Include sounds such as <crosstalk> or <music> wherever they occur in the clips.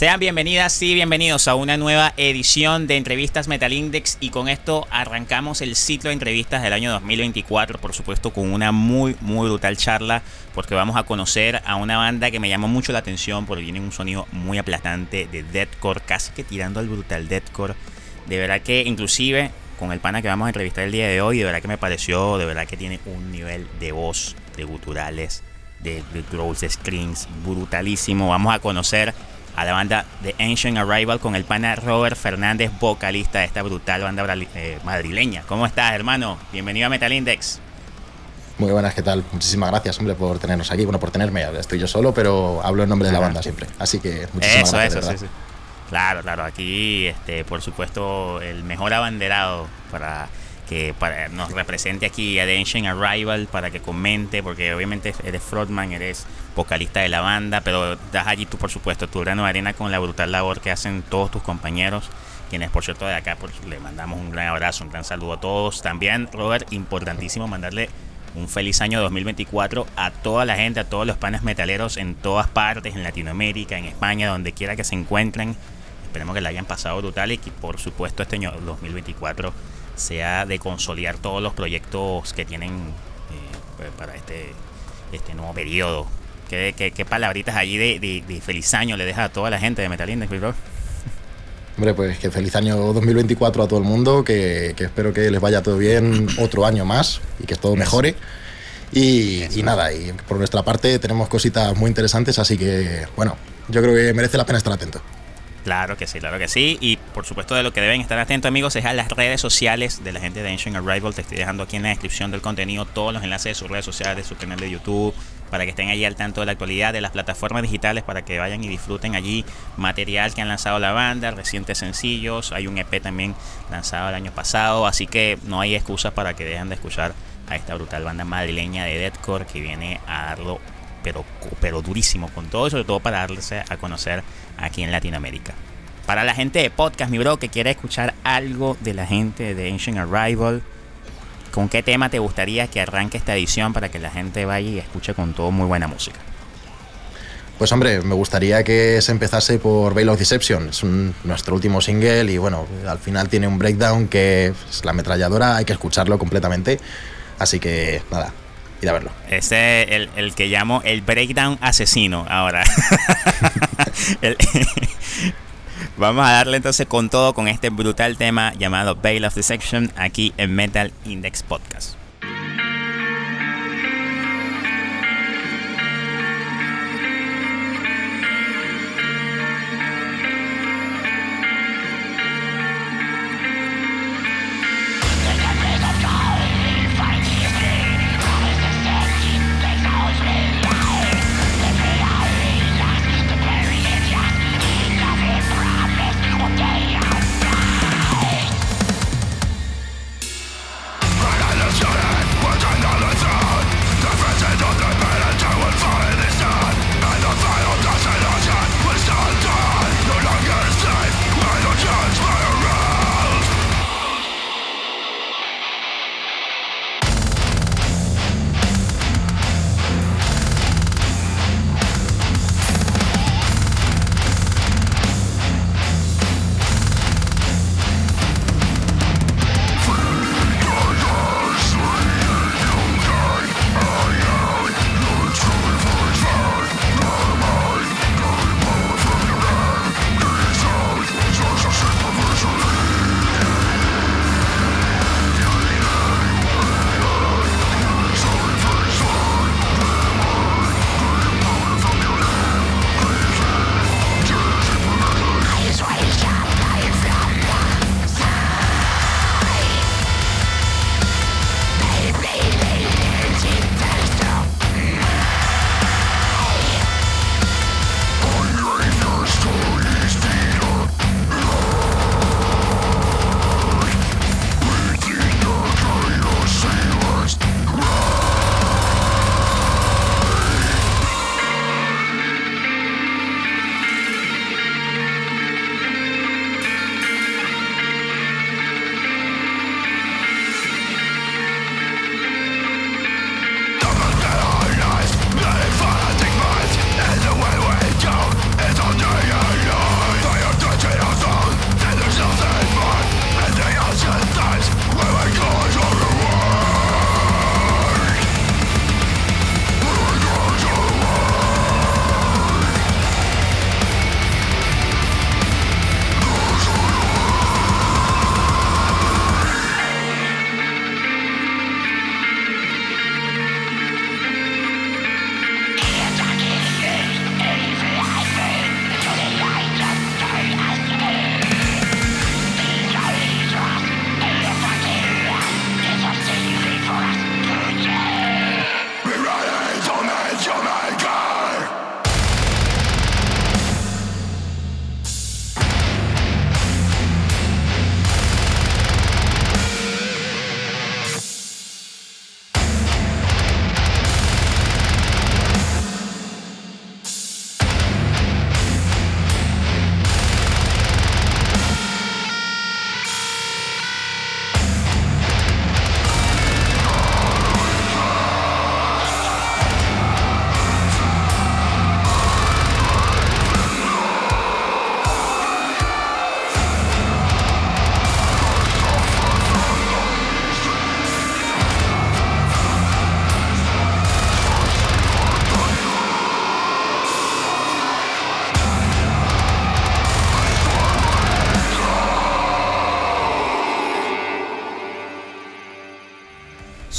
Sean bienvenidas y bienvenidos a una nueva edición de Entrevistas Metal Index y con esto arrancamos el ciclo de entrevistas del año 2024, por supuesto con una muy muy brutal charla porque vamos a conocer a una banda que me llamó mucho la atención porque tiene un sonido muy aplastante de deathcore, casi que tirando al brutal deathcore. De verdad que inclusive con el pana que vamos a entrevistar el día de hoy, de verdad que me pareció, de verdad que tiene un nivel de voz, de guturales, de, de screams brutalísimo. Vamos a conocer a la banda de Ancient Arrival con el pana Robert Fernández, vocalista de esta brutal banda eh, madrileña. ¿Cómo estás, hermano? Bienvenido a Metal Index. Muy buenas, ¿qué tal? Muchísimas gracias, hombre, por tenernos aquí. Bueno, por tenerme, estoy yo solo, pero hablo en nombre de la banda siempre. Así que muchísimas gracias. Eso, sí, sí. Claro, claro, aquí, este, por supuesto, el mejor abanderado para que para, nos represente aquí a The Ancient Arrival para que comente, porque obviamente eres frontman, eres vocalista de la banda, pero das allí tú, por supuesto, tu grano de arena con la brutal labor que hacen todos tus compañeros, quienes, por cierto, de acá pues, le mandamos un gran abrazo, un gran saludo a todos. También, Robert, importantísimo mandarle un feliz año 2024 a toda la gente, a todos los panes metaleros en todas partes, en Latinoamérica, en España, donde quiera que se encuentren. Esperemos que la hayan pasado brutal y que, por supuesto, este año 2024 sea de consolidar todos los proyectos que tienen eh, para este, este nuevo periodo. ¿Qué, qué, palabritas allí de, feliz año le deja a toda la gente de Metal Index, bro? <laughs> Hombre, pues que feliz año 2024 a todo el mundo, que, espero que les vaya todo bien <coughs> otro año más y que todo mejore. Y, y, nada, y por nuestra parte tenemos cositas muy interesantes, así que bueno, yo creo que merece la pena estar atento. Claro que sí, claro que sí. Y por supuesto de lo que deben estar atentos amigos es a las redes sociales de la gente de Ancient Arrival. Te estoy dejando aquí en la descripción del contenido todos los enlaces de sus redes sociales, de su canal de YouTube, para que estén allí al tanto de la actualidad de las plataformas digitales, para que vayan y disfruten allí material que han lanzado la banda, recientes sencillos. Hay un EP también lanzado el año pasado, así que no hay excusas para que dejen de escuchar a esta brutal banda madrileña de deathcore que viene a darlo pero, pero durísimo con todo, sobre todo para darse a conocer aquí en Latinoamérica. Para la gente de podcast, mi bro, que quiere escuchar algo de la gente de Ancient Arrival, ¿con qué tema te gustaría que arranque esta edición para que la gente vaya y escuche con todo muy buena música? Pues hombre, me gustaría que se empezase por Veil of Deception, es nuestro último single y bueno, al final tiene un breakdown que es la ametralladora, hay que escucharlo completamente, así que nada, ir a verlo. Ese es el, que llamo el breakdown asesino ahora. <laughs> <laughs> vamos a darle entonces con todo con este brutal tema llamado Veil of Deception aquí en Metal Index Podcast.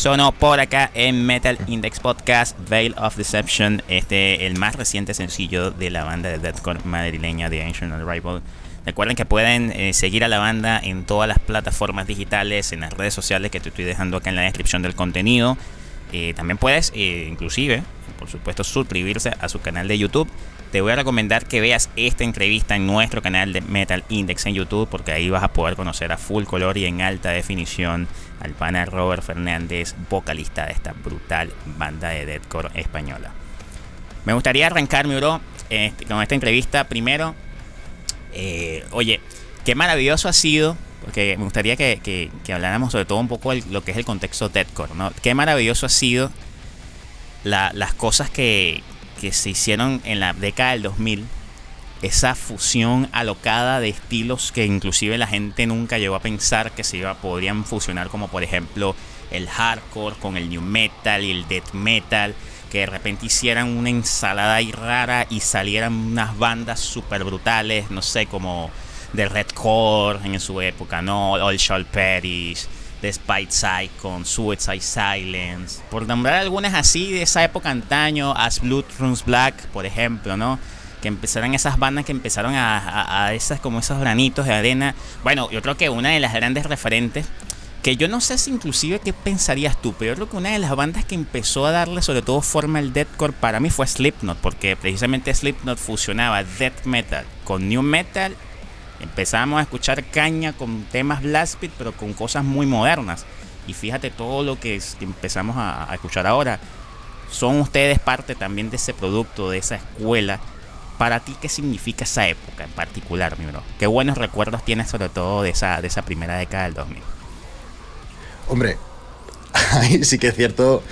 Sonó por acá en Metal Index Podcast, Veil of Deception, este el más reciente sencillo de la banda de deathcore madrileña de Ancient Arrival. Recuerden que pueden eh, seguir a la banda en todas las plataformas digitales, en las redes sociales que te estoy dejando acá en la descripción del contenido. Eh, también puedes, eh, inclusive, por supuesto, suscribirse a su canal de YouTube. Te voy a recomendar que veas esta entrevista en nuestro canal de Metal Index en YouTube, porque ahí vas a poder conocer a full color y en alta definición al pana Robert Fernández, vocalista de esta brutal banda de deathcore española. Me gustaría arrancar, mi bro, este, con esta entrevista. Primero, eh, oye, qué maravilloso ha sido porque me gustaría que, habláramos sobre todo un poco de lo que es el contexto deathcore, ¿no? Qué maravilloso ha sido las cosas que, se hicieron en la década del 2000, esa fusión alocada de estilos que inclusive la gente nunca llegó a pensar que se iba, podrían fusionar, como por ejemplo el hardcore con el new metal y el death metal, que de repente hicieran una ensalada ahí rara y salieran unas bandas súper brutales, no sé, como de Redcore en su época, ¿no? All Shall Perish, The Spite Suicide Silence, por nombrar algunas así de esa época antaño, As Blood Runs Black, por ejemplo, ¿no? Que empezaron esas bandas que empezaron a, a, esas como esos granitos de arena. Bueno, yo creo que una de las grandes referentes que yo no sé si inclusive qué pensarías tú, pero yo creo que una de las bandas que empezó a darle sobre todo forma al deathcore para mí fue Slipknot, porque precisamente Slipknot fusionaba death metal con new metal Empezamos a escuchar caña con temas blast beat, pero con cosas muy modernas. Y fíjate todo lo que empezamos a, escuchar ahora. Son ustedes parte también de ese producto, de esa escuela. Para ti, ¿qué significa esa época en particular, mi bro? ¿Qué buenos recuerdos tienes sobre todo de esa, de esa primera década del 2000? Hombre, <laughs> ahí sí que es cierto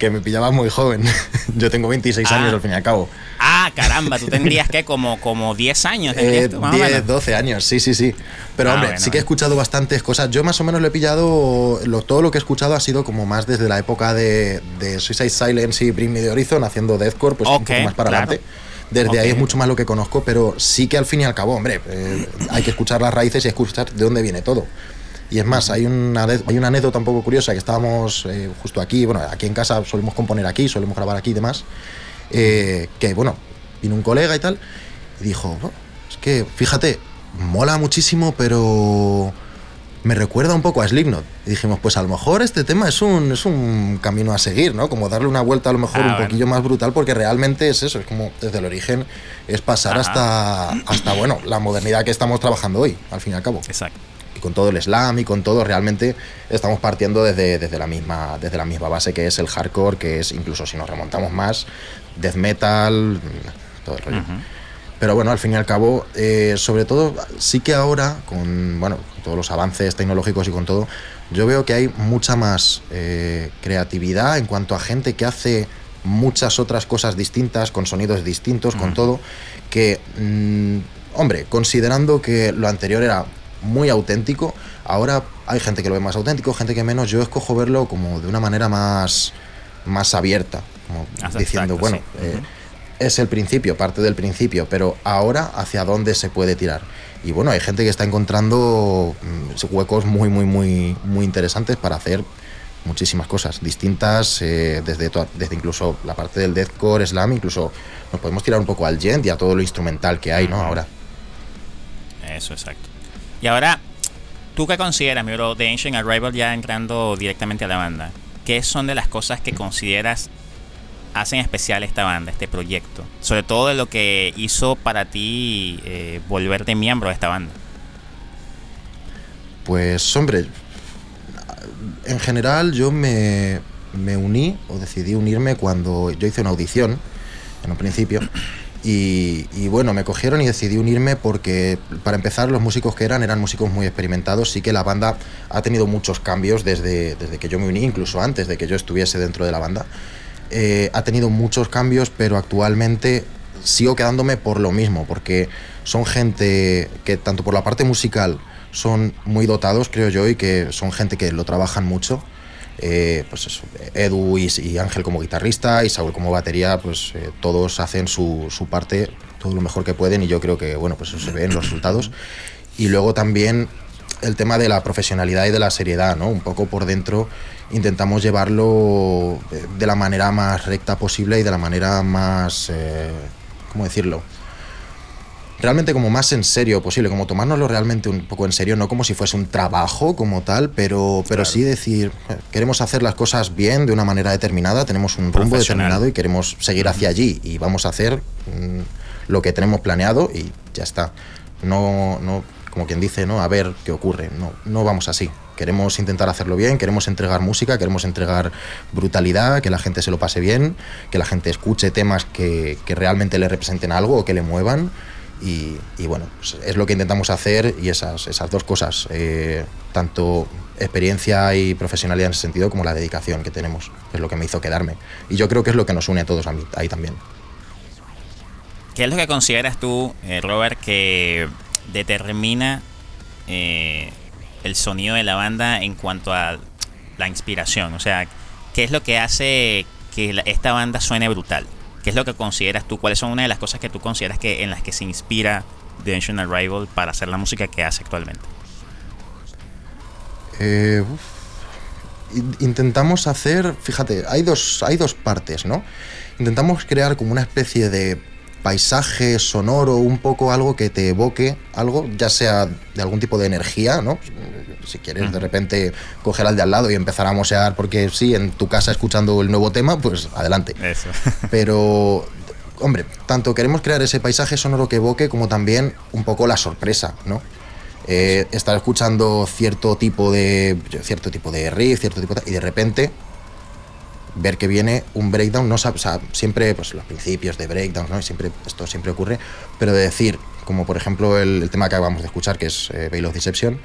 que me pillaba muy joven. <laughs> Yo tengo 26 años ah. al fin y al cabo. Ah, caramba, tú tendrías que como, como 10 años. Eh, 10, 12 años, sí, sí, sí. Pero ah, hombre, sí que he escuchado bastantes cosas. Yo más o menos lo he pillado, todo lo que he escuchado ha sido como más desde la época de, de Suicide Silence y Bring Me the Horizon, haciendo deathcore, pues un poco más para adelante. Desde ahí es mucho más lo que conozco, pero sí que al fin y al cabo, hombre, eh, hay que escuchar las raíces y escuchar de dónde viene todo. Y es más, hay una, hay una anécdota un poco curiosa que estábamos eh, justo aquí, bueno, aquí en casa solemos componer aquí, solemos grabar aquí y demás, eh, que bueno, vino un colega y tal, y dijo, oh, es que fíjate, mola muchísimo, pero me recuerda un poco a Slipknot. Y dijimos, pues a lo mejor este tema es un, es un camino a seguir, ¿no? Como darle una vuelta a lo mejor un poquillo más brutal, porque realmente es eso, es como desde el origen, es pasar hasta, hasta, bueno, la modernidad que estamos trabajando hoy, al fin y al cabo. Exacto con todo el slam y con todo, realmente estamos partiendo desde, desde, la misma, desde la misma base que es el hardcore, que es incluso si nos remontamos más, death metal, todo el rollo. Pero bueno, al fin y al cabo, eh, sobre todo, sí que ahora, con bueno, todos los avances tecnológicos y con todo, yo veo que hay mucha más eh, creatividad en cuanto a gente que hace muchas otras cosas distintas, con sonidos distintos, con todo, que, mm, hombre, considerando que lo anterior era muy auténtico. Ahora hay gente que lo ve más auténtico, gente que menos. Yo escojo verlo como de una manera más, más abierta, como diciendo, bueno, eh, es el principio, parte del principio, pero ahora hacia dónde se puede tirar. Y bueno, hay gente que está encontrando mm, huecos muy, muy, muy, muy interesantes para hacer muchísimas cosas distintas, eh, desde, desde incluso la parte del deathcore, slam, incluso nos podemos tirar un poco al gent y a todo lo instrumental que hay, ¿no? Ahora. Eso, exacto. Y ahora, ¿tú qué consideras, mi bro, de Ancient Arrival ya entrando directamente a la banda? ¿Qué son de las cosas que consideras hacen especial esta banda, este proyecto? Sobre todo de lo que hizo para ti eh, volverte miembro de esta banda. Pues, hombre, en general yo me, me uní o decidí unirme cuando yo hice una audición en un principio y, bueno, me cogieron y decidí unirme porque, para empezar, los músicos que eran eran músicos muy experimentados. Sí que la banda ha tenido muchos cambios desde, desde que yo me uní, incluso antes de que yo estuviese dentro de la banda. Eh, ha tenido muchos cambios, pero actualmente sigo quedándome por lo mismo, porque son gente que, tanto por la parte musical, son muy dotados, creo yo, y que son gente que lo trabajan mucho eh, pues eso, Edu y, Ángel como guitarrista y Saúl como batería, pues eh, todos hacen su, su, parte todo lo mejor que pueden y yo creo que bueno, pues eso se ve en los resultados. Y luego también el tema de la profesionalidad y de la seriedad, ¿no? Un poco por dentro intentamos llevarlo de la manera más recta posible y de la manera más, eh, ¿cómo decirlo? Realmente como más en serio posible, como tomárnoslo realmente un poco en serio, no como si fuese un trabajo como tal, pero, pero sí decir, eh, queremos hacer las cosas bien de una manera determinada, tenemos un rumbo determinado y queremos seguir hacia allí y vamos a hacer mm, lo que tenemos planeado y ya está. No, no, como quien dice, ¿no? A ver qué ocurre. No, no vamos así. Queremos intentar hacerlo bien, queremos entregar música, queremos entregar brutalidad, que la gente se lo pase bien, que la gente escuche temas que, que realmente le representen algo o que le muevan. Y, y bueno, pues es lo que intentamos hacer y esas, esas dos cosas, eh, tanto experiencia y profesionalidad en ese sentido como la dedicación que tenemos, es lo que me hizo quedarme. Y yo creo que es lo que nos une a todos a mí, ahí también. ¿Qué es lo que consideras tú, eh, Robert, que determina eh, el sonido de la banda en cuanto a la inspiración? O sea, ¿qué es lo que hace que esta banda suene brutal? ¿Qué es lo que consideras tú? ¿Cuáles son una de las cosas que tú consideras que en las que se inspira The Ancient Arrival para hacer la música que hace actualmente? Eh, Intentamos hacer, fíjate, hay dos, hay dos partes, ¿no? Intentamos crear como una especie de paisaje sonoro, un poco algo que te evoque algo, ya sea de algún tipo de energía, ¿no? Si quieres de repente coger al de al lado y empezar a mosear porque sí, en tu casa escuchando el nuevo tema, pues adelante. Eso. <laughs> Pero, hombre, tanto queremos crear ese paisaje sonoro que evoque como también un poco la sorpresa, ¿no? Eh, estar escuchando cierto tipo de cierto tipo de riff, cierto tipo de, y de repente ver que viene un breakdown, no o sea, siempre pues los principios de breakdown, ¿no? Siempre esto siempre ocurre, pero de decir, como por ejemplo el, el tema que acabamos de escuchar que es eh, Veil of Deception,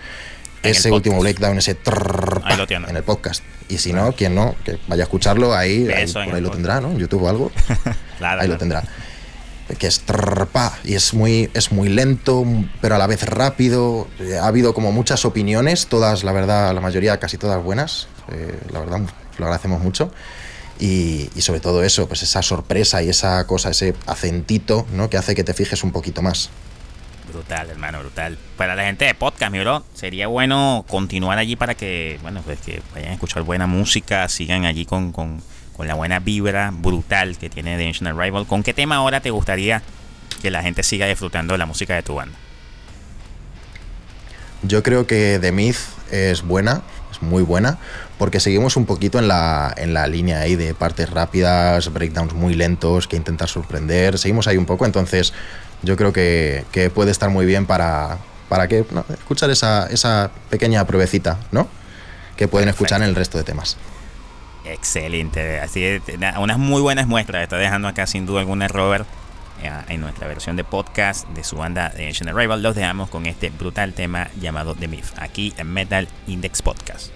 En ese último breakdown, ese trrr, Ahí lo en el podcast. Y si no, quien no, que vaya a escucharlo ahí, ahí por ahí lo podcast. tendrá, ¿no? En YouTube o algo <laughs> Claro, ahí lo claro. tendrá. Que es trrr, pa, y es muy, es muy lento, pero a la vez rápido. Eh, Ha habido como muchas opiniones, todas, la verdad, la mayoría, casi todas buenas. Eh, la verdad, lo agradecemos mucho. Y, y sobre todo eso, pues esa sorpresa y esa cosa, ese acentito, ¿no? Que hace que te fijes un poquito más. Brutal, hermano, brutal. Para la gente de podcast, mi bro, sería bueno continuar allí para que, bueno, pues que vayan a escuchar buena música, sigan allí con, con, con la buena vibra brutal que tiene The Ancient Arrival. ¿Con qué tema ahora te gustaría que la gente siga disfrutando de la música de tu banda? Yo creo que The Myth es buena, es muy buena, porque seguimos un poquito en la, en la línea ahí de partes rápidas, breakdowns muy lentos, que intentar sorprender. Seguimos ahí un poco, entonces yo creo que, que puede estar muy bien para, para que no, escuchar esa, esa pequeña pruebecita, ¿no? Que pueden Perfecto. escuchar en el resto de temas. Excelente. Así es, na- unas muy buenas muestras. Está dejando acá sin duda alguna Robert en nuestra versión de podcast de su banda The Ancient Arrival. Los dejamos con este brutal tema llamado The Myth. Aquí en Metal Index Podcast.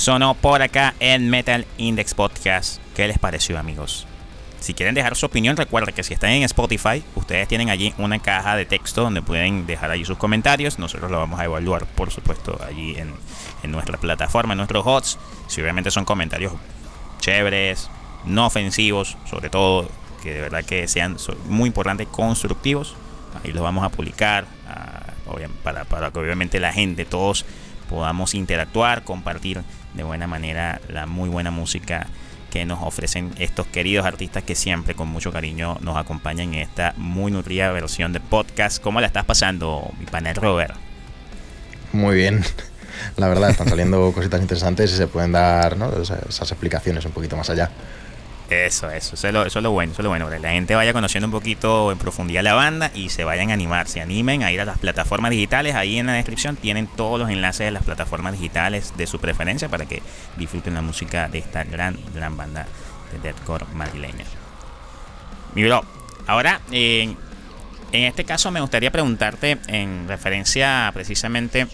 Sonó por acá en Metal Index Podcast. ¿Qué les pareció, amigos? Si quieren dejar su opinión, recuerden que si están en Spotify, ustedes tienen allí una caja de texto donde pueden dejar allí sus comentarios. Nosotros lo vamos a evaluar, por supuesto, allí en, en nuestra plataforma, en nuestros HOTS. Si obviamente son comentarios chéveres, no ofensivos, sobre todo, que de verdad que sean muy importantes, constructivos, ahí los vamos a publicar para, para que obviamente la gente, todos podamos interactuar, compartir de buena manera la muy buena música que nos ofrecen estos queridos artistas que siempre con mucho cariño nos acompañan en esta muy nutrida versión de podcast. ¿Cómo la estás pasando, mi panel Robert? Muy bien. <laughs> La verdad, están saliendo <laughs> cositas interesantes y se pueden dar esas explicaciones un poquito más allá. Eso, eso, eso es, lo, bueno, eso es lo bueno, la gente vaya conociendo un poquito en profundidad la banda y se vayan a animar, se animen a ir a las plataformas digitales, ahí en la descripción tienen todos los enlaces de las plataformas digitales de su preferencia para que disfruten la música de esta gran, gran banda de deathcore madrileña. Mi bro, ahora en este caso me gustaría preguntarte en referencia precisamente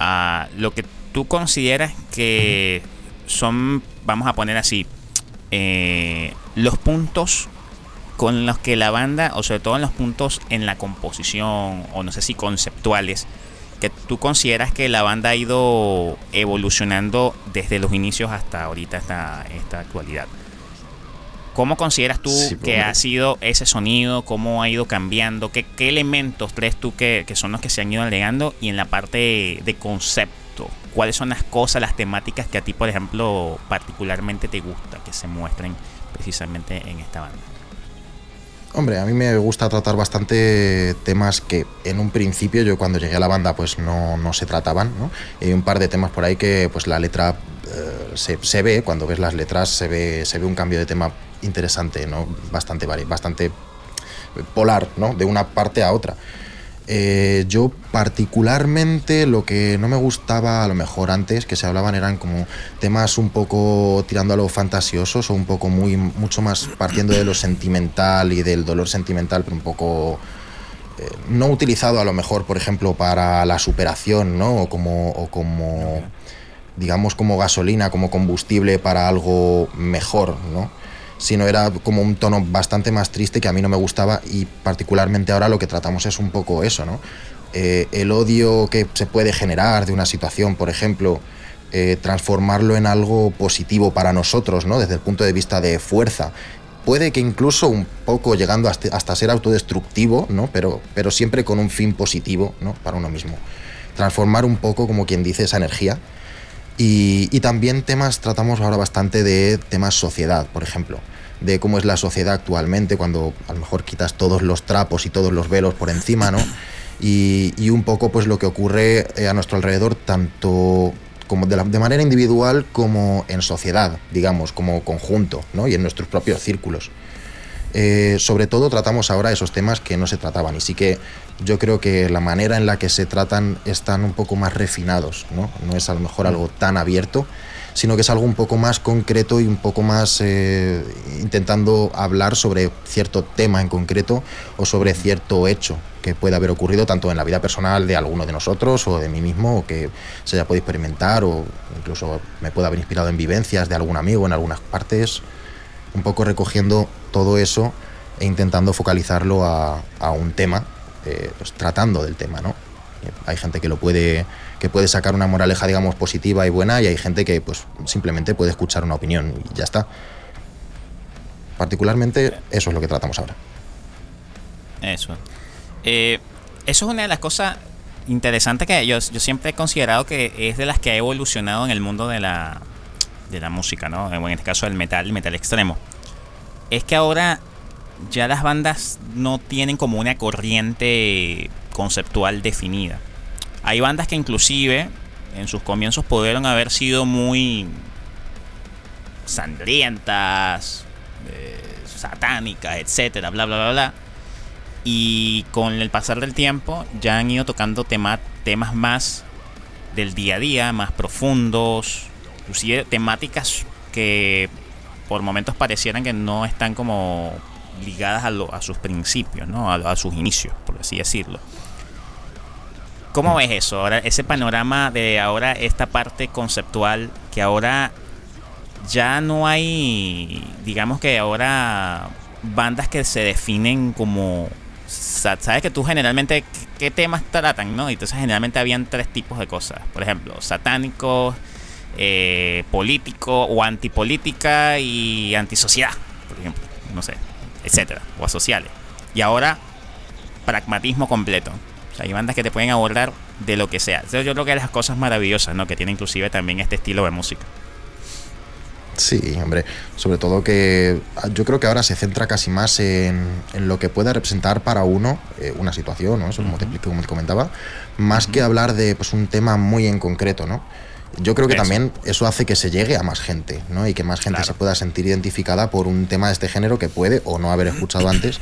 a lo que tú consideras que son, vamos a poner así, eh, los puntos con los que la banda, o sobre todo en los puntos en la composición, o no sé si conceptuales, que tú consideras que la banda ha ido evolucionando desde los inicios hasta ahorita, esta, esta actualidad. ¿Cómo consideras tú que ha sido ese sonido? ¿Cómo ha ido cambiando? ¿Qué, qué elementos crees tú que, que, son los que se han ido agregando? Y en la parte de concepto ¿Cuáles son las cosas, las temáticas que a ti, por ejemplo, particularmente te gusta que se muestren precisamente en esta banda? Hombre, a mí me gusta tratar bastante temas que en un principio yo cuando llegué a la banda pues no, no se trataban, ¿no? hay un par de temas por ahí que pues la letra eh, se, se, ve, cuando ves las letras se ve, se ve un cambio de tema interesante, ¿no? Bastante, bastante polar, ¿no? De una parte a otra. Eh, yo particularmente lo que no me gustaba a lo mejor antes que se hablaban eran como temas un poco tirando a lo fantasiosos o un poco muy mucho más partiendo de lo sentimental y del dolor sentimental pero un poco eh, no utilizado a lo mejor por ejemplo para la superación no o como o como digamos como gasolina como combustible para algo mejor no sino era como un tono bastante más triste que a mí no me gustaba y particularmente ahora lo que tratamos es un poco eso, ¿no? Eh, el odio que se puede generar de una situación, por ejemplo, eh, transformarlo en algo positivo para nosotros, ¿no? Desde el punto de vista de fuerza. Puede que incluso un poco llegando hasta, ser autodestructivo, ¿no? Pero, pero siempre con un fin positivo, ¿no? Para uno mismo. Transformar un poco, como quien dice, esa energía. Y, y también temas, tratamos ahora bastante de temas sociedad, por ejemplo de cómo es la sociedad actualmente, cuando a lo mejor quitas todos los trapos y todos los velos por encima, ¿no? <laughs> Y, un poco pues lo que ocurre eh, a nuestro alrededor, tanto como de, de, manera individual como en sociedad, digamos, como conjunto, ¿no? Y en nuestros propios círculos. Eh, sobre todo tratamos ahora esos temas que no se trataban y sí que yo creo que la manera en la que se tratan están un poco más refinados, ¿no? No es a lo mejor algo tan abierto sino que es algo un poco más concreto y un poco más eh, intentando hablar sobre cierto tema en concreto o sobre cierto hecho que pueda haber ocurrido tanto en la vida personal de alguno de nosotros o de mí mismo que se haya podido experimentar o incluso me pueda haber inspirado en vivencias de algún amigo en algunas partes, un poco recogiendo todo eso e intentando focalizarlo a, un tema, eh, pues tratando del tema, ¿no? Hay gente que lo puede que puede sacar una moraleja, digamos, positiva y buena, y hay gente que pues simplemente puede escuchar una opinión y ya está. Particularmente eso es lo que tratamos ahora. Eso. Eh, eso es una de las cosas interesantes que yo, yo siempre he considerado que es de las que ha evolucionado en el mundo de la, de la música, ¿no? En este caso del metal, el metal extremo. Es que ahora ya las bandas no tienen como una corriente conceptual definida. Hay bandas que inclusive en sus comienzos pudieron haber sido muy sangrientas, eh, satánicas, etcétera, bla bla bla bla. Y con el pasar del tiempo ya han ido tocando temas más del día a día, más profundos, inclusive temáticas que por momentos parecieran que no están como ligadas a, sus principios, ¿no? a sus inicios, por así decirlo. ¿Cómo ves eso? Ahora, ese panorama de ahora, esta parte conceptual, que ahora ya no hay, digamos que ahora bandas que se definen como, sabes que tú generalmente, ¿qué temas tratan? ¿no? Entonces generalmente habían tres tipos de cosas, por ejemplo, satánicos, eh, político o antipolítica y antisociedad, por ejemplo, no sé, etcétera, o asociales. Y ahora, pragmatismo completo. O sea, hay bandas que te pueden abordar de lo que sea. Entonces, yo creo que las cosas maravillosas, ¿no? Que tiene inclusive también este estilo de música. Sí, hombre, sobre todo que ah, yo creo que ahora se centra casi más en, lo que pueda representar para uno eh, una situación, ¿no? Eso como, te, como te comentaba, más que hablar de pues, un tema muy en concreto, ¿no? Yo creo que también eso hace que se llegue a más gente, ¿no? Y que más gente se pueda sentir identificada por un tema de este género que puede o no haber escuchado <clears throat> antes.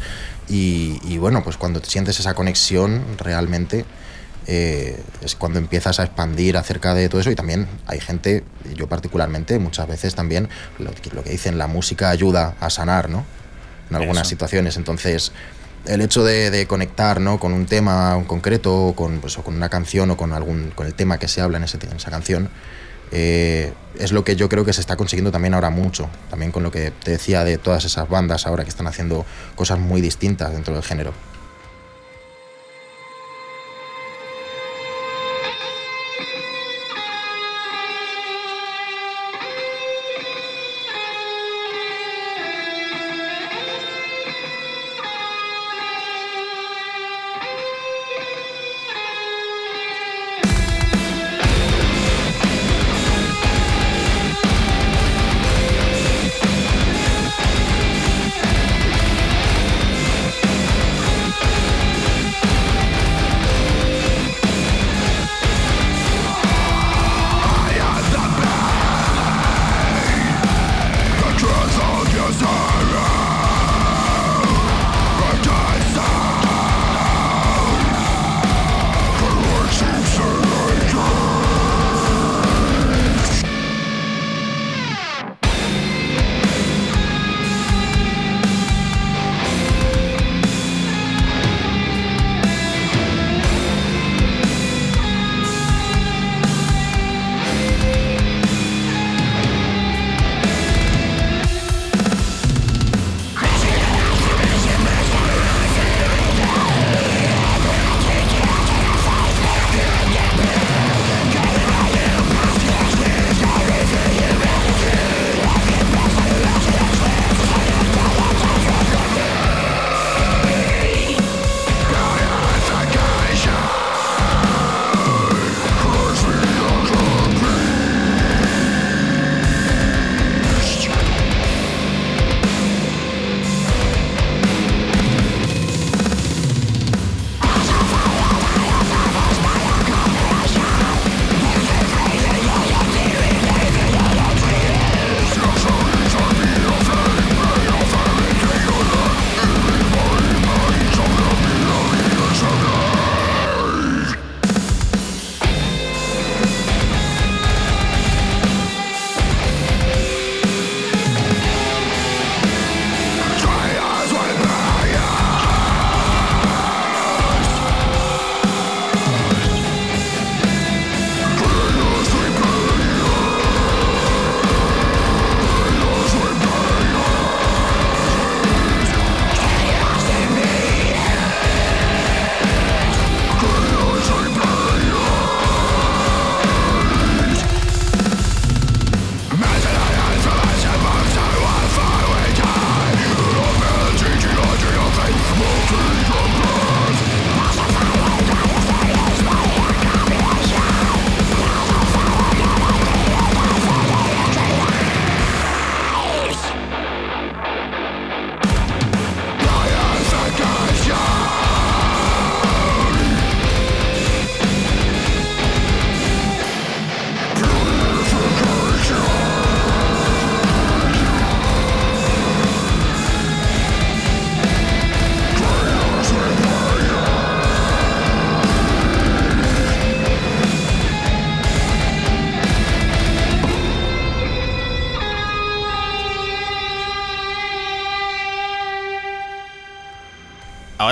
Y, y bueno, pues cuando sientes esa conexión realmente, eh, es cuando empiezas a expandir acerca de todo eso y también hay gente, yo particularmente, muchas veces también, lo, que dicen, la música ayuda a sanar, ¿no? En algunas situaciones, entonces el hecho de, conectar ¿no? con un tema en concreto, con, pues, o con una canción o con, algún, con el tema que se habla en, ese, en esa canción, eh, es lo que yo creo que se está consiguiendo también ahora mucho, también con lo que te decía de todas esas bandas ahora que están haciendo cosas muy distintas dentro del género.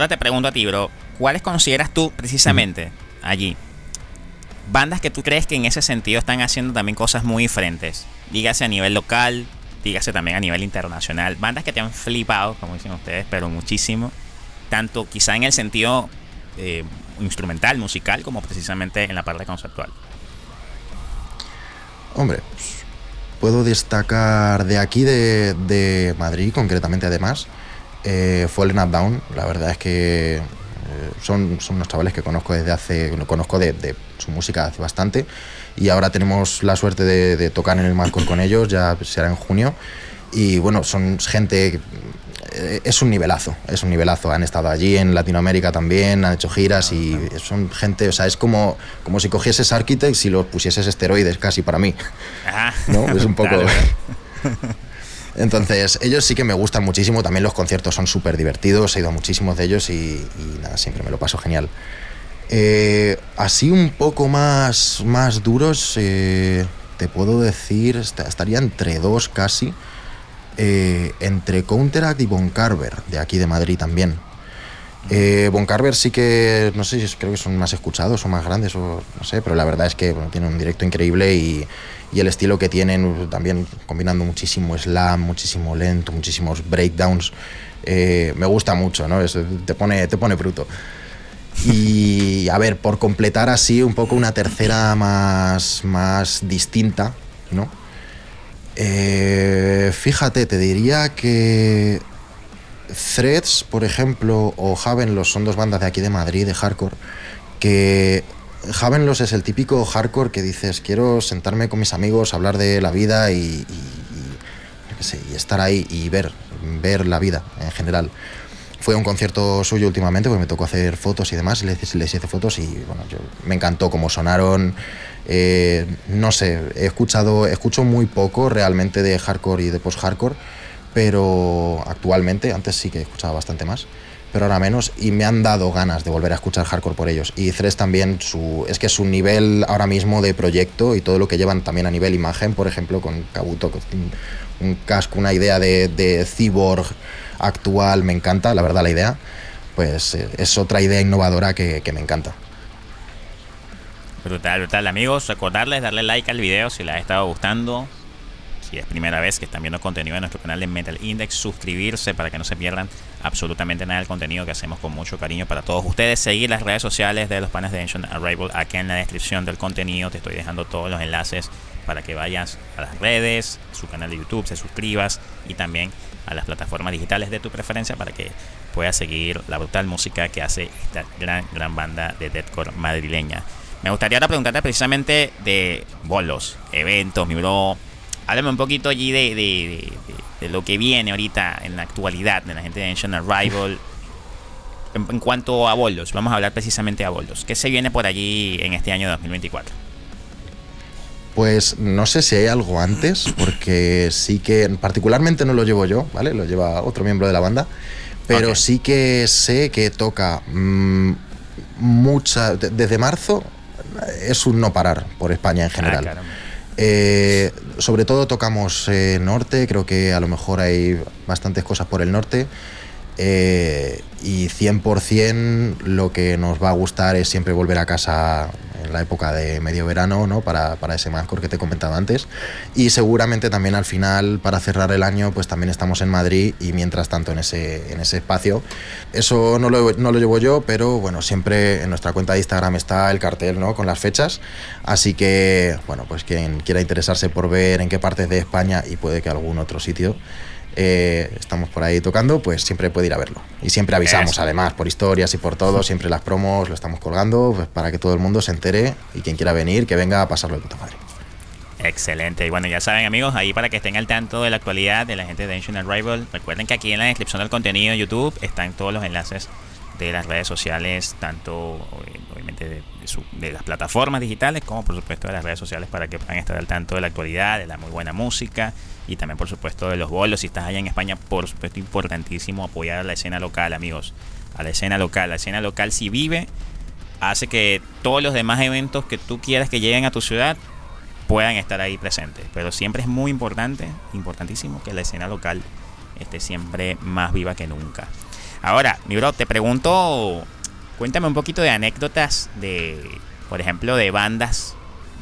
Te pregunto a ti, bro, ¿cuáles consideras tú precisamente allí bandas que tú crees que en ese sentido están haciendo también cosas muy diferentes. Dígase a nivel local, dígase también a nivel internacional. Bandas que te han flipado, como dicen ustedes, pero muchísimo. Tanto quizá en el sentido eh, instrumental, musical, como precisamente en la parte conceptual. Hombre, puedo destacar de aquí, de, Madrid, concretamente además, eh, Fallen Up Down. La verdad es que eh, son, son unos chavales que conozco desde hace, conozco de, su música hace bastante y ahora tenemos la suerte de, tocar en el Malcor con ellos, ya será en junio. Y bueno, son gente eh, es un nivelazo, es un nivelazo. Han estado allí en Latinoamérica también, han hecho giras y son gente, o sea, es como, como si cogieses Architects y los pusieses esteroides casi para mí. ¿No? Es un <laughs> poco... <laughs> Entonces, ellos sí que me gustan muchísimo, también los conciertos son súper divertidos, he ido a muchísimos de ellos y, nada, siempre me lo paso genial. Eh, así un poco más, más duros, eh, te puedo decir, estaría entre dos casi. Eh, entre Counteract y Von Carver, de aquí de Madrid también. Eh, Von Carver sí que, no sé, si creo que son más escuchados o más grandes, o no sé, pero la verdad es que bueno, tienen un directo increíble y, y, el estilo que tienen, también combinando muchísimo slam, muchísimo lento, muchísimos breakdowns, eh, me gusta mucho, ¿no? te, pone, te pone bruto. Y a ver, por completar así un poco una tercera más, más distinta, ¿no? Eh, fíjate, te diría que Threads, por ejemplo, o Havenlos son dos bandas de aquí de Madrid, de hardcore, que Havenlos es el típico hardcore que dices, quiero sentarme con mis amigos, hablar de la vida y, estar ahí y ver, ver la vida en general. Fue un concierto suyo últimamente, porque me tocó hacer fotos y demás, les, les hice fotos y bueno, me encantó cómo sonaron, eh, no sé, he escuchado, escucho muy poco realmente de hardcore y de post-hardcore, pero actualmente, antes sí que he escuchado bastante más, pero ahora menos, y me han dado ganas de volver a escuchar hardcore por ellos. Y Thresh también, su, es que su nivel ahora mismo de proyecto y todo lo que llevan también a nivel imagen, por ejemplo, con Kabuto, un, casco, una idea de, de cyborg actual, me encanta, la verdad, la idea, pues eh, es otra idea innovadora que me encanta. Brutal, brutal. Amigos, recordarles darle like al video si les ha estado gustando. Si es primera vez que están viendo contenido en nuestro canal de Metal Index, suscribirse para que no se pierdan absolutamente nada del contenido que hacemos con mucho cariño para todos ustedes. Seguir las redes sociales de los panes de Ancient Arrival aquí en la descripción del contenido. Te estoy dejando todos los enlaces para que vayas a las redes, su canal de YouTube, se suscribas y también a las plataformas digitales de tu preferencia para que puedas seguir la brutal música que hace esta gran, gran banda de deathcore madrileña. Me gustaría ahora preguntarte precisamente de bolos, eventos, mi bro. Háblame un poquito allí de, lo que viene ahorita en la actualidad de la gente de Ancient Arrival. En, cuanto a bolos, vamos a hablar precisamente de bolos. ¿Qué se viene por allí en este año 2024? Pues no sé si hay algo antes, porque sí que particularmente no lo llevo yo, ¿vale? Lo lleva otro miembro de la banda, pero sí que sé que toca mm, mucha desde marzo es un no parar por España en general. Ah, eh, sobre todo tocamos eh, norte, creo que a lo mejor hay bastantes cosas por el norte. Eh, y 100% lo que nos va a gustar es siempre volver a casa en la época de medio verano, ¿no? Para, para ese Mazcor que te comentaba antes. Y seguramente también al final, para cerrar el año, pues también estamos en Madrid y mientras tanto en ese, en ese espacio. Eso no lo, no lo llevo yo, pero bueno, siempre en nuestra cuenta de Instagram está el cartel, ¿no? Con las fechas. Así que, bueno, pues quien quiera interesarse por ver en qué partes de España y puede que algún otro sitio, eh, estamos por ahí tocando, pues siempre puede ir a verlo. Y siempre avisamos, además, por historias y por todo, <laughs> siempre las promos lo estamos colgando pues, para que todo el mundo se entere y quien quiera venir, que venga a pasarlo de puta madre. Excelente. Y bueno, ya saben, amigos, ahí para que estén al tanto de la actualidad de la gente de Ancient Rival, recuerden que aquí en la descripción del contenido de YouTube están todos los enlaces de las redes sociales, tanto obviamente de, de, las plataformas digitales como por supuesto de las redes sociales para que puedan estar al tanto de la actualidad, de la muy buena música y también por supuesto de los bolos. Si estás allá en España, por supuesto importantísimo apoyar a la escena local, amigos, a la escena local. La escena local si vive, hace que todos los demás eventos que tú quieras que lleguen a tu ciudad puedan estar ahí presentes. Pero siempre es muy importante, importantísimo que la escena local esté siempre más viva que nunca. Ahora, mi bro, te pregunto, cuéntame un poquito de anécdotas de, por ejemplo, de bandas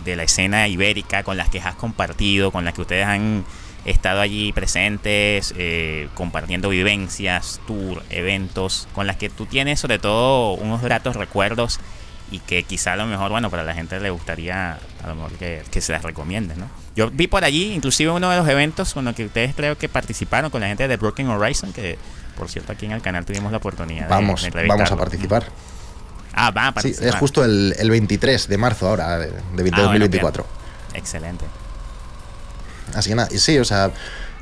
de la escena ibérica con las que has compartido, con las que ustedes han estado allí presentes, eh, compartiendo vivencias, tour, eventos, con las que tú tienes sobre todo unos gratos recuerdos y que quizá a lo mejor, bueno, para la gente le gustaría a lo mejor que, se las recomiende, ¿no? Yo vi por allí, inclusive uno de los eventos con los que ustedes creo que participaron con la gente de Broken Horizon, que por cierto aquí en el canal tuvimos la oportunidad vamos, de, Vamos a participar. Ah, va a participar. Sí, es justo el, 23 de marzo ahora, de, 2024. Ah, Excelente. Así que nada, y sí, o sea,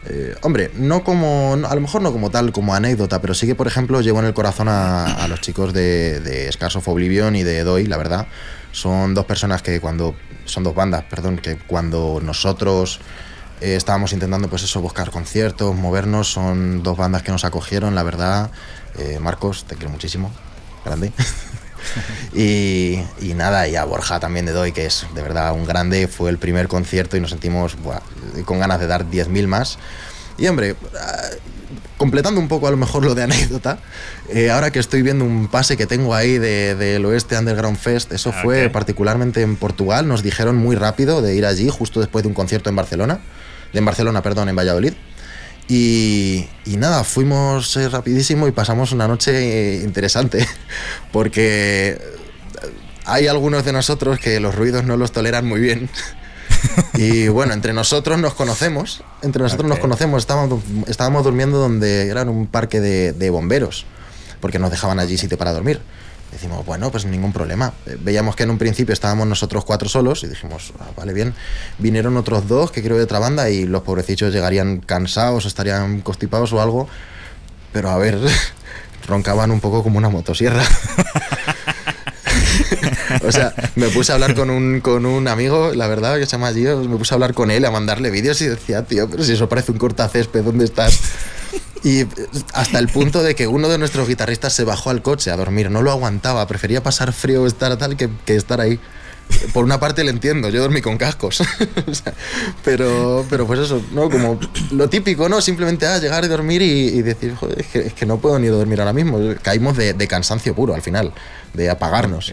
eh, hombre, no como, a lo mejor no como tal, como anécdota, pero sí que, por ejemplo, llevo en el corazón a, los chicos de, de Scars of Oblivion y de Doi, la verdad. Son dos personas que cuando, son dos bandas, perdón, que cuando nosotros eh, estábamos intentando, pues eso, buscar conciertos, movernos, son dos bandas que nos acogieron, la verdad. Eh, Marcos, te quiero muchísimo, grande. <laughs> y, nada, y a Borja también de doy, que es de verdad un grande. Fue el primer concierto y nos sentimos con ganas de dar 10.000 más. Y hombre, ah, completando un poco a lo mejor lo de anécdota, eh, ahora que estoy viendo un pase que tengo ahí del de, Oeste Underground Fest, eso fue particularmente en Portugal, nos dijeron muy rápido de ir allí, justo después de un concierto en Barcelona, en Barcelona, perdón, en Valladolid. Y, nada, fuimos eh, rapidísimo y pasamos una noche eh, interesante, <laughs> porque hay algunos de nosotros que los ruidos no los toleran muy bien. <laughs> Y bueno, entre nosotros nos conocemos, entre nosotros nos conocemos, estábamos, estábamos durmiendo donde era un parque de, de bomberos, porque nos dejaban allí sitio para dormir. Decimos, bueno, pues ningún problema. Eh, veíamos que en un principio estábamos nosotros cuatro solos y dijimos, ah, vale, bien. Vinieron otros dos que creo de otra banda y los pobrecitos llegarían cansados, estarían constipados o algo. Pero a ver, <laughs> roncaban un poco como una motosierra. <laughs> o sea, me puse a hablar con un, con un amigo, la verdad, que se llama Gio, me puse a hablar con él, a mandarle vídeos y decía, tío, pero si eso parece un cortacésped, ¿dónde estás? Y hasta el punto de que uno de nuestros guitarristas se bajó al coche a dormir, no lo aguantaba, prefería pasar frío estar tal que, estar ahí. Por una parte le entiendo, yo dormí con cascos. <laughs> pero, pero pues eso, ¿no? Como lo típico, ¿no? Simplemente ah, llegar y dormir y, decir, joder, es que, no puedo ni dormir ahora mismo. Caímos de, cansancio puro al final, de apagarnos.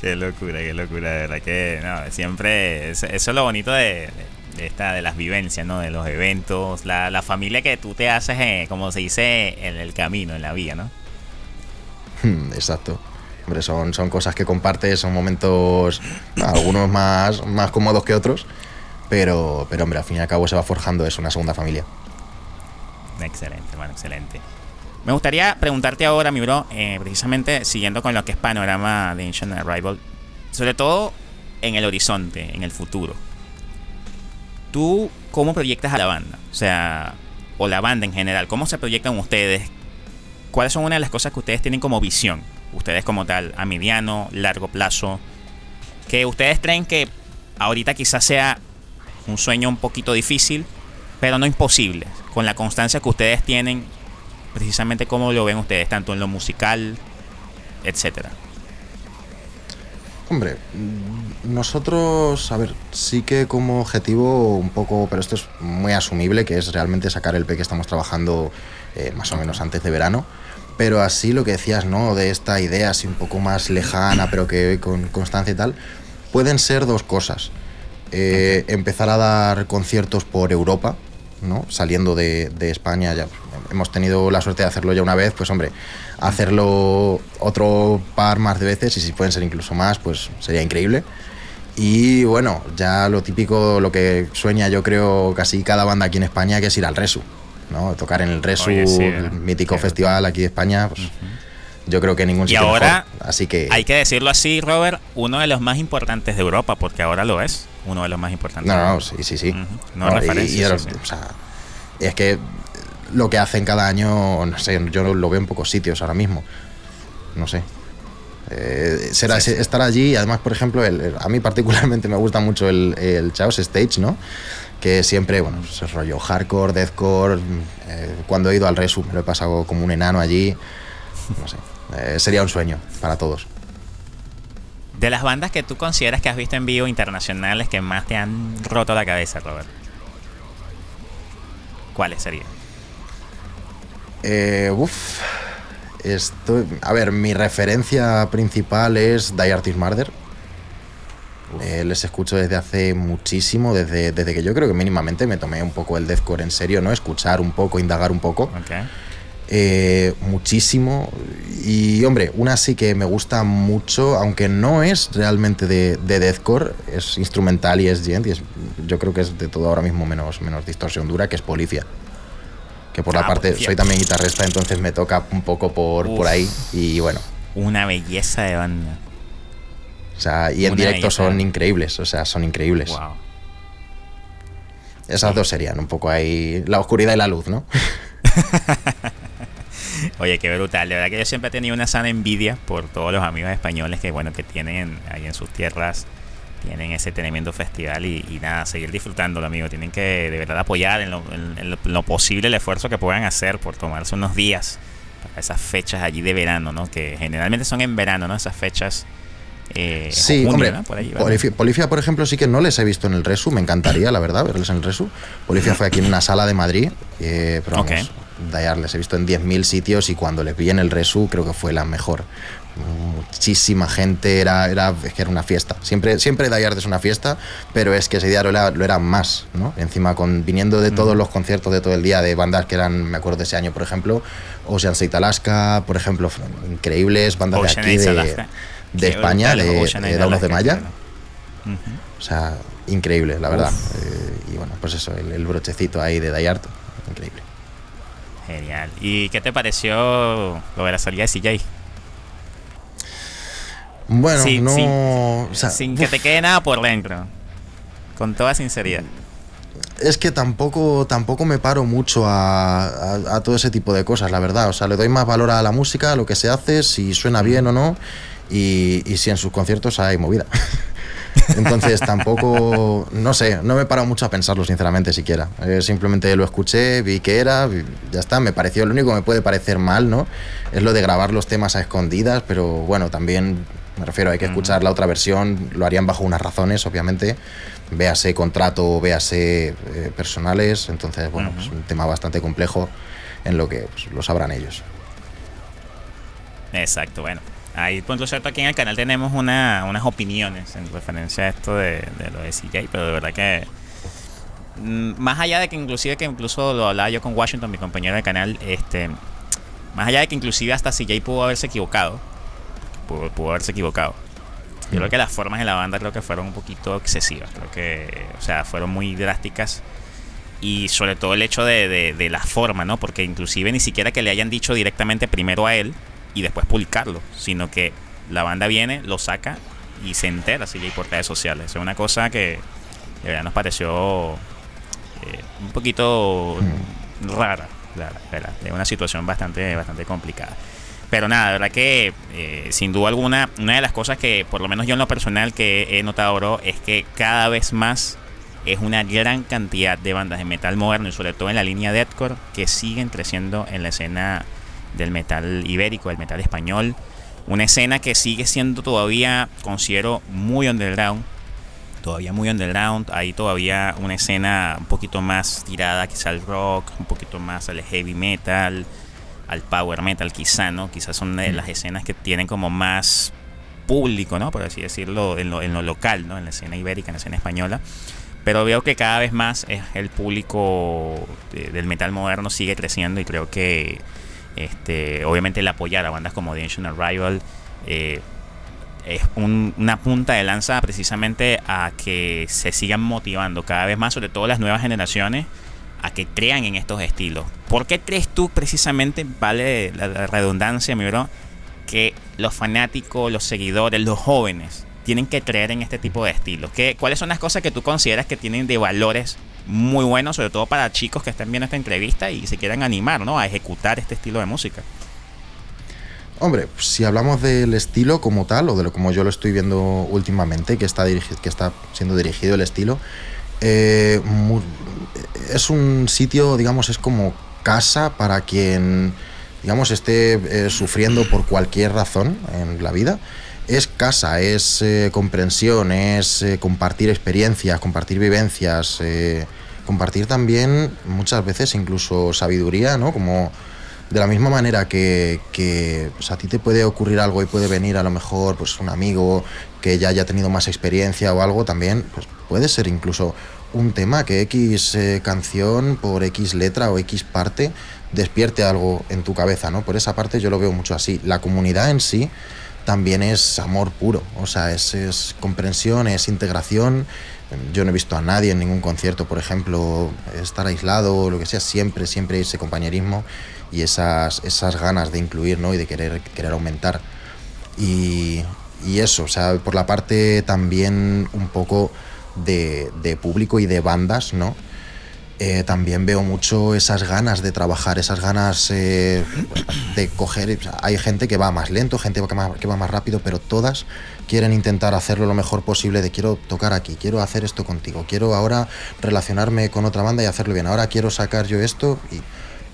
qué locura, qué locura, de verdad que no, siempre, eso es lo bonito de de, esta, de las vivencias, ¿no? De los eventos, la, la familia que tú te haces, eh, como se dice, en el camino, en la vía, ¿no? Hmm, exacto. Hombre, son, son cosas que compartes, son momentos, algunos más, más cómodos que otros, pero, pero hombre, al fin y al cabo se va forjando eso, una segunda familia. Excelente, bueno, excelente. Me gustaría preguntarte ahora, mi bro, eh, precisamente siguiendo con lo que es panorama de Ancient Arrival, sobre todo en el horizonte, en el futuro. ¿Tú cómo proyectas a la banda? O sea, o la banda en general, ¿cómo se proyectan ustedes? ¿Cuáles son una de las cosas que ustedes tienen como visión? Ustedes como tal, a mediano, largo plazo. Que ustedes creen que ahorita quizás sea un sueño un poquito difícil, pero no imposible. Con la constancia que ustedes tienen, precisamente cómo lo ven ustedes, tanto en lo musical, etcétera. Hombre, nosotros, a ver, sí que como objetivo un poco, pero esto es muy asumible, que es realmente sacar el P que estamos trabajando eh, más o menos antes de verano. Pero así lo que decías, ¿no? De esta idea así un poco más lejana, pero que con constancia y tal, pueden ser dos cosas. Eh, empezar a dar conciertos por Europa, ¿no? Saliendo de, de España, ya hemos tenido la suerte de hacerlo ya una vez, pues hombre, hacerlo otro par más de veces y si pueden ser incluso más, pues sería increíble. Y bueno, ya lo típico, lo que sueña yo creo casi cada banda aquí en España, que es ir al Resu, ¿no? Tocar en el Resu, el mítico festival aquí en España, pues yo creo que ningún sitio Y ahora, así que... hay que decirlo así, Robert, uno de los más importantes de Europa, porque ahora lo es, uno de los más importantes. No, no, sí, sí, sí. No, referencia. O sea, es que lo que hacen cada año, no sé, yo lo veo en pocos sitios ahora mismo. No sé. Eh, será estar allí, además, por ejemplo, el, a mí particularmente me gusta mucho el, el Chaos Stage, ¿no? Que siempre, bueno, pues es rollo hardcore, deathcore. Eh, cuando he ido al Resu, me lo he pasado como un enano allí. No sé. Eh, sería un sueño para todos. De las bandas que tú consideras que has visto en vivo internacionales que más te han roto la cabeza, Robert. ¿Cuáles serían? Eh, uf, Estoy, a ver, mi referencia principal es Die Artist Murder. Eh, les escucho desde hace muchísimo, desde, desde que yo creo que mínimamente me tomé un poco el deathcore en serio, ¿no? Escuchar un poco, indagar un poco. Eh, muchísimo. Y hombre, una sí que me gusta mucho, aunque no es realmente de, de deathcore, es instrumental y es gent, y es, yo creo que es de todo ahora mismo menos, menos distorsión dura, que es Policia. Que por la ah, parte, soy también guitarrista, entonces me toca un poco por, por ahí. Y bueno. Una belleza de banda. O sea, y en directo son increíbles, o sea, son increíbles. Esas dos serían un poco ahí la oscuridad y la luz, ¿no? <laughs> Oye, qué brutal. De verdad que yo siempre he tenido una sana envidia por todos los amigos españoles que, bueno, que tienen ahí en sus tierras, tienen ese tremendo festival y, nada, seguir disfrutándolo, amigo. Tienen que de verdad apoyar en lo, posible el esfuerzo que puedan hacer por tomarse unos días para esas fechas allí de verano, ¿no? Que generalmente son en verano, ¿no? Esas fechas eh, sí, hombre, Polifia, por ejemplo, sí que no les he visto en el Resu, me encantaría, la verdad, verles en el Resu. Polifia fue aquí en una sala de Madrid, eh, pero vamos, les he visto en 10.000 sitios y cuando les vi en el Resu creo que fue la mejor. Muchísima gente, era, era, que era una fiesta. Siempre, siempre Dayard es una fiesta, pero es que ese día lo era, más, ¿no? Encima, con, viniendo de todos los conciertos de todo el día, de bandas que eran, me acuerdo de ese año, por ejemplo, Ocean State Alaska, por ejemplo, increíbles, bandas de aquí, de, de España, de, de Daunos de Maya. O sea, increíble, la verdad. Eh, y bueno, pues eso, el, brochecito ahí de Dayart, increíble. Genial. ¿Y qué te pareció lo de la salida de CJ? Bueno, no. Sin, que te quede nada por dentro. Con toda sinceridad. Es que tampoco, tampoco me paro mucho a, a, todo ese tipo de cosas, la verdad. O sea, le doy más valor a la música, a lo que se hace, si suena bien o no y, si en sus conciertos hay movida. <laughs> Entonces tampoco, no sé, no me he parado mucho a pensarlo, sinceramente, siquiera. Eh, simplemente lo escuché, vi que era, ya está, me pareció, lo único que me puede parecer mal, ¿no? Es lo de grabar los temas a escondidas, pero bueno, también me refiero, hay que escuchar la otra versión, lo harían bajo unas razones, obviamente, véase contrato, véase eh, personales, entonces, bueno, es un tema bastante complejo en lo que pues, lo sabrán ellos. Exacto, bueno, Ahí, por cierto, aquí en el canal tenemos una, unas opiniones en referencia a esto de, lo de CJ, pero de verdad que mm, más allá de que inclusive que incluso lo hablaba yo con Washington, mi compañero del canal, este más allá de que inclusive hasta CJ pudo haberse equivocado, pudo, haberse equivocado. Yo creo mm. que las formas de la banda creo que fueron un poquito excesivas, creo que, o sea, fueron muy drásticas y sobre todo el hecho de, de, de la forma, ¿no? Porque inclusive ni siquiera que le hayan dicho directamente primero a él, y después publicarlo, sino que la banda viene, lo saca y se entera si hay por redes sociales. Es una cosa que de verdad nos pareció eh, un poquito rara, verdad, de una situación bastante, bastante complicada. Pero nada, de verdad que eh, sin duda alguna, una de las cosas que por lo menos yo en lo personal que he notado ahora es que cada vez más es una gran cantidad de bandas de metal moderno y sobre todo en la línea deathcore que siguen creciendo en la escena del metal ibérico, del metal español. Una escena que sigue siendo todavía, considero, muy underground. Todavía muy underground. Hay todavía una escena un poquito más tirada quizá al rock, un poquito más al heavy metal, al power metal quizá, ¿no? Quizás son de las escenas que tienen como más público, ¿no? Por así decirlo, en lo, local, ¿no? En la escena ibérica, en la escena española pero veo que cada vez más el público del metal moderno sigue creciendo y creo que este, obviamente el apoyar a bandas como The Ancient Arrival eh, es una punta de lanza precisamente a que se sigan motivando cada vez más, sobre todo las nuevas generaciones, a que crean en estos estilos. ¿Por qué crees tú precisamente, vale la, redundancia, mi bro, que los fanáticos, los seguidores, los jóvenes tienen que creer en este tipo de estilos? ¿Qué, ¿Cuáles son las cosas que tú consideras que tienen de valores muy bueno, sobre todo para chicos que estén viendo esta entrevista y se quieran animar ¿no? a ejecutar este estilo de música. Hombre, si hablamos del estilo como tal, o de lo como yo lo estoy viendo últimamente, que está, que está siendo dirigido el estilo, eh, es un sitio, digamos, es como casa para quien, digamos, esté eh, sufriendo por cualquier razón en la vida. Es casa, es eh, comprensión, es compartir experiencias, compartir vivencias compartir también muchas veces incluso sabiduría, ¿no? Como De la misma manera que, que pues, a ti te puede ocurrir algo y puede venir a lo mejor pues, un amigo que ya haya tenido más experiencia o algo también, pues puede ser incluso un tema que X eh, canción por X letra o X parte despierte algo en tu cabeza, ¿no? Por esa parte yo lo veo mucho así. La comunidad en sí también es amor puro, o sea, es, comprensión, es integración. Yo no he visto a nadie en ningún concierto, por ejemplo, estar aislado o lo que sea, siempre, siempre ese compañerismo y esas, esas ganas de incluir ¿no? y de querer, querer aumentar. Y, y eso, o sea, por la parte también un poco de, de público y de bandas, ¿no? Eh, también veo mucho esas ganas de trabajar, esas ganas eh, de coger. Hay gente que va más lento, gente que va, que va más rápido, pero todas quieren intentar hacerlo lo mejor posible. De quiero tocar aquí, quiero hacer esto contigo, quiero ahora relacionarme con otra banda y hacerlo bien. Ahora quiero sacar yo esto y,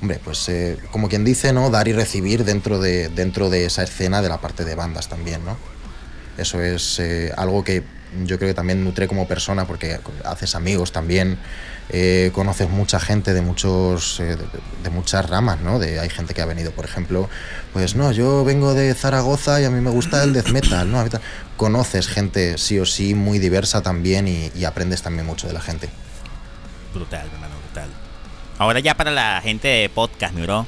hombre, pues eh, como quien dice, ¿no? Dar y recibir dentro de, dentro de esa escena de la parte de bandas también, ¿no? Eso es eh, algo que yo creo que también nutre como persona porque haces amigos también, eh, conoces mucha gente de muchos eh, de, de, muchas ramas, ¿no? De, hay gente que ha venido, por ejemplo, pues no, yo vengo de Zaragoza y a mí me gusta el death metal, ¿no? Conoces gente sí o sí muy diversa también y, y aprendes también mucho de la gente. Brutal, hermano, brutal. Ahora ya para la gente de podcast, bro,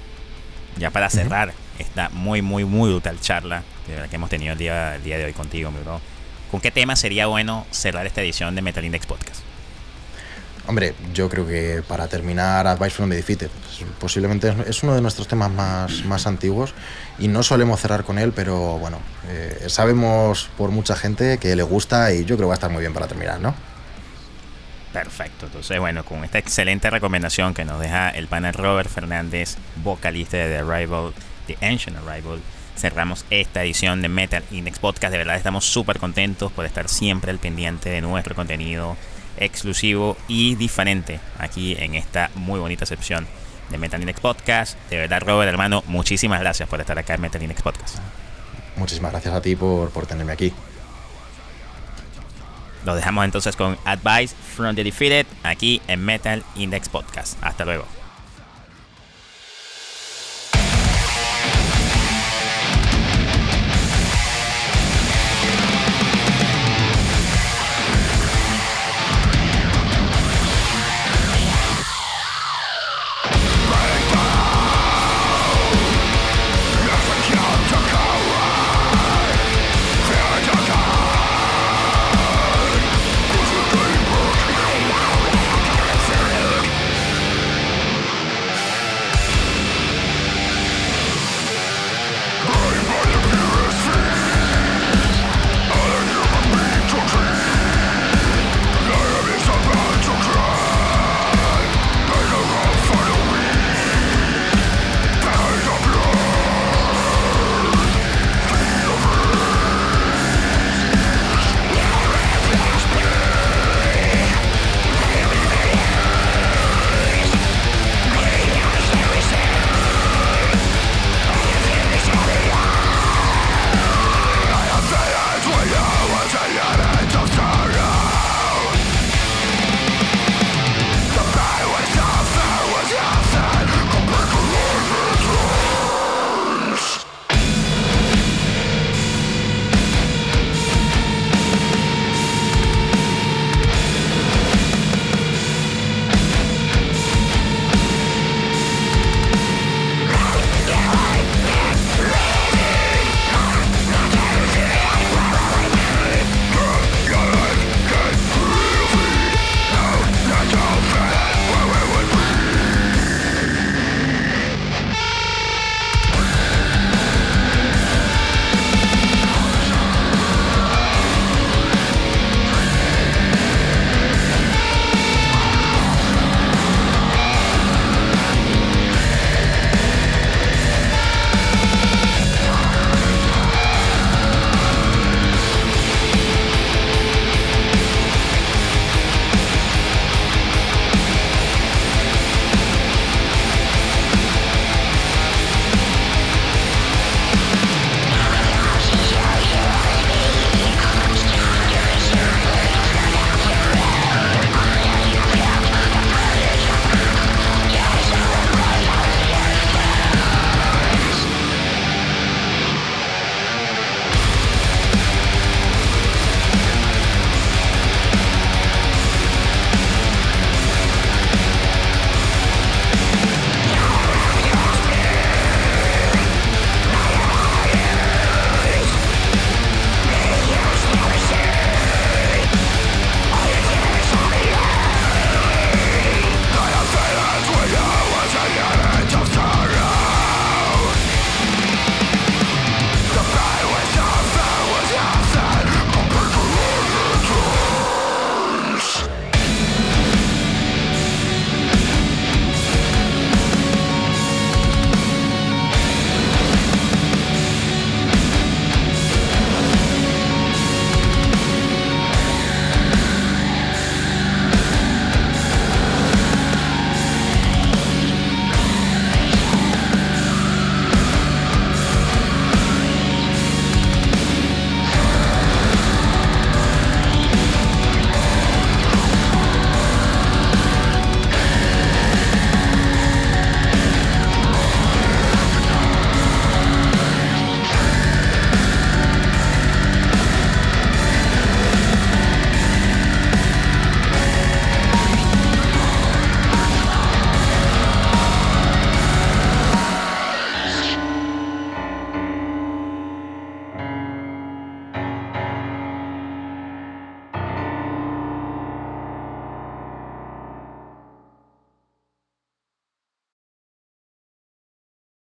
ya para cerrar uh -huh. esta muy, muy, muy brutal charla de verdad que hemos tenido el día, el día de hoy contigo, mi bro. ¿Con qué tema sería bueno cerrar esta edición de Metal Index Podcast? Hombre, yo creo que para terminar Advice from the Defeated, pues, posiblemente es uno de nuestros temas más, más antiguos y no solemos cerrar con él, pero bueno, eh, sabemos por mucha gente que le gusta y yo creo que va a estar muy bien para terminar, ¿no? Perfecto, entonces bueno, con esta excelente recomendación que nos deja el panel Robert Fernández, vocalista de The Arrival, The Ancient Arrival, cerramos esta edición de Metal Index Podcast. De verdad estamos súper contentos por estar siempre al pendiente de nuestro contenido exclusivo y diferente aquí en esta muy bonita sección de Metal Index Podcast. De verdad, Robert, hermano, muchísimas gracias por estar acá en Metal Index Podcast. Muchísimas gracias a ti por, por tenerme aquí. Lo dejamos entonces con Advice from the Defeated aquí en Metal Index Podcast. Hasta luego.